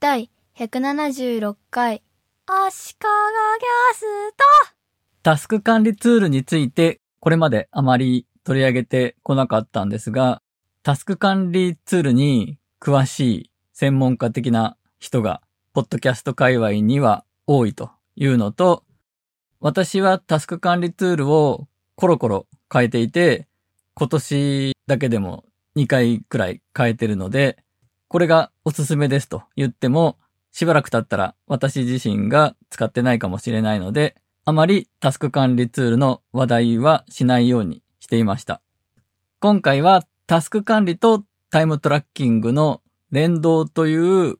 第176回。足利ギャストタスク管理ツールについてこれまであまり取り上げてこなかったんですが、タスク管理ツールに詳しい専門家的な人が、ポッドキャスト界隈には多いというのと、私はタスク管理ツールをコロコロ変えていて、今年だけでも2回くらい変えてるので、これがおすすめですと言っても、しばらく経ったら私自身が使ってないかもしれないので、あまりタスク管理ツールの話題はしないようにしていました。今回はタスク管理とタイムトラッキングの連動という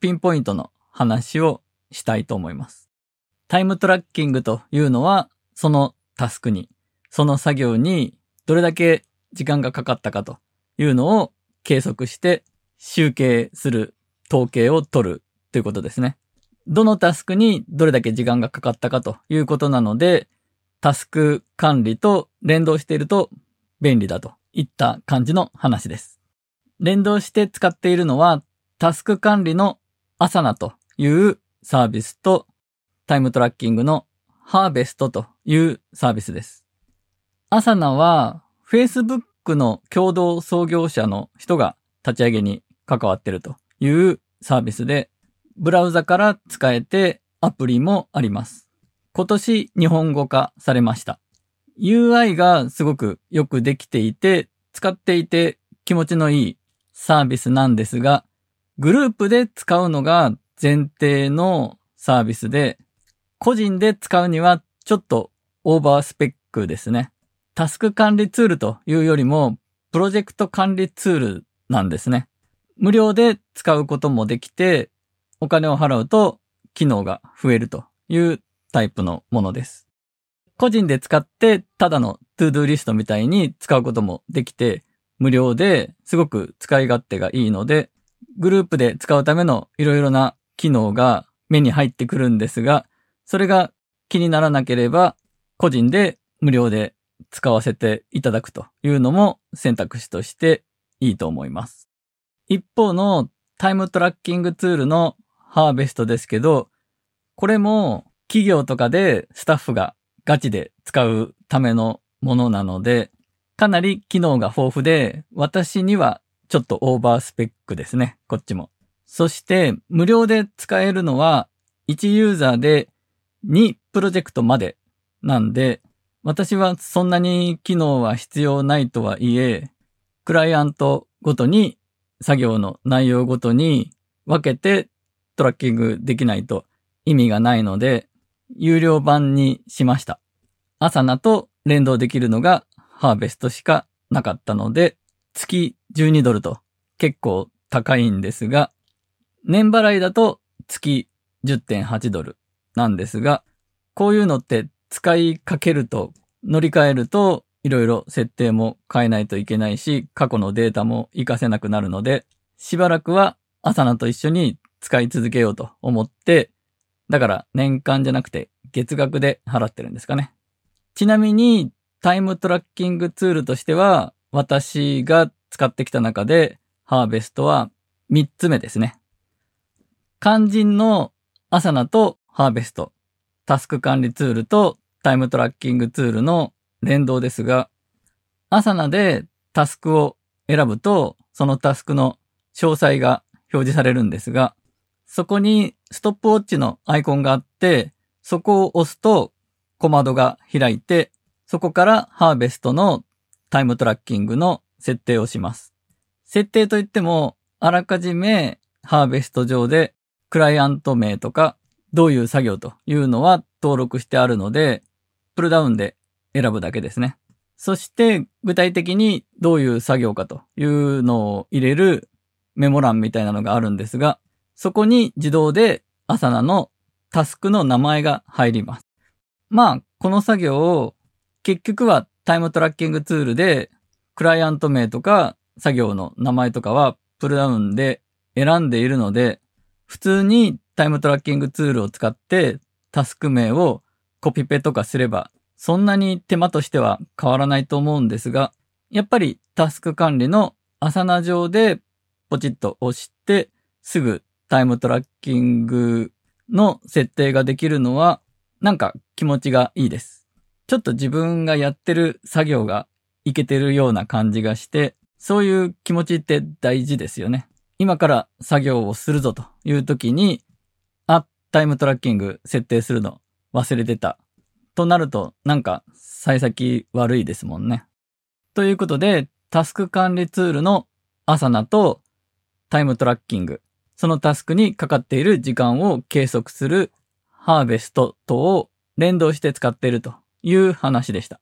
ピンポイントの話をしたいと思います。タイムトラッキングというのは、そのタスクに、その作業にどれだけ時間がかかったかというのを計測して集計する統計を取るということですね。どのタスクにどれだけ時間がかかったかということなので、タスク管理と連動していると便利だといった感じの話です。連動して使っているのはタスク管理のアサナというサービスとタイムトラッキングのハーベストというサービスです。アサナは Facebook の共同創業者の人が立ち上げに関わってるというサービスで、ブラウザから使えてアプリもあります。今年日本語化されました。UI がすごくよくできていて、使っていて気持ちのいいサービスなんですが、グループで使うのが前提のサービスで、個人で使うにはちょっとオーバースペックですね。タスク管理ツールというよりも、プロジェクト管理ツールなんですね。無料で使うこともできて、お金を払うと機能が増えるというタイプのものです。個人で使ってただの ToDo リストみたいに使うこともできて、無料ですごく使い勝手がいいので、グループで使うためのいろいろな機能が目に入ってくるんですが、それが気にならなければ、個人で無料で使わせていただくというのも選択肢としていいと思います。一方のタイムトラッキングツールのハーベストですけど、これも企業とかでスタッフがガチで使うためのものなので、かなり機能が豊富で、私にはちょっとオーバースペックですね、こっちも。そして無料で使えるのは1ユーザーで2プロジェクトまでなんで、私はそんなに機能は必要ないとはいえ、クライアントごとに作業の内容ごとに分けてトラッキングできないと意味がないので、有料版にしました。アサナと連動できるのがハーベストしかなかったので、月12ドルと結構高いんですが、年払いだと月10.8ドルなんですが、こういうのって使いかけると乗り換えるといろいろ設定も変えないといけないし、過去のデータも活かせなくなるので、しばらくはアサナと一緒に使い続けようと思って、だから年間じゃなくて月額で払ってるんですかね。ちなみにタイムトラッキングツールとしては、私が使ってきた中でハーベストは3つ目ですね。肝心のアサナとハーベスト、タスク管理ツールとタイムトラッキングツールの連動ですが、アサナでタスクを選ぶと、そのタスクの詳細が表示されるんですが、そこにストップウォッチのアイコンがあって、そこを押すと小窓が開いて、そこからハーベストのタイムトラッキングの設定をします。設定といっても、あらかじめハーベスト上でクライアント名とかどういう作業というのは登録してあるので、プルダウンで選ぶだけですね。そして具体的にどういう作業かというのを入れるメモ欄みたいなのがあるんですが、そこに自動でアサナのタスクの名前が入ります。まあ、この作業を結局はタイムトラッキングツールでクライアント名とか作業の名前とかはプルダウンで選んでいるので、普通にタイムトラッキングツールを使ってタスク名をコピペとかすればそんなに手間としては変わらないと思うんですが、やっぱりタスク管理のアサナ上でポチッと押してすぐタイムトラッキングの設定ができるのは、なんか気持ちがいいです。ちょっと自分がやってる作業がいけてるような感じがして、そういう気持ちって大事ですよね。今から作業をするぞという時に、あ、タイムトラッキング設定するの忘れてた。となると、なんか、幸先悪いですもんね。ということで、タスク管理ツールのアサナとタイムトラッキング、そのタスクにかかっている時間を計測するハーベストとを連動して使っているという話でした。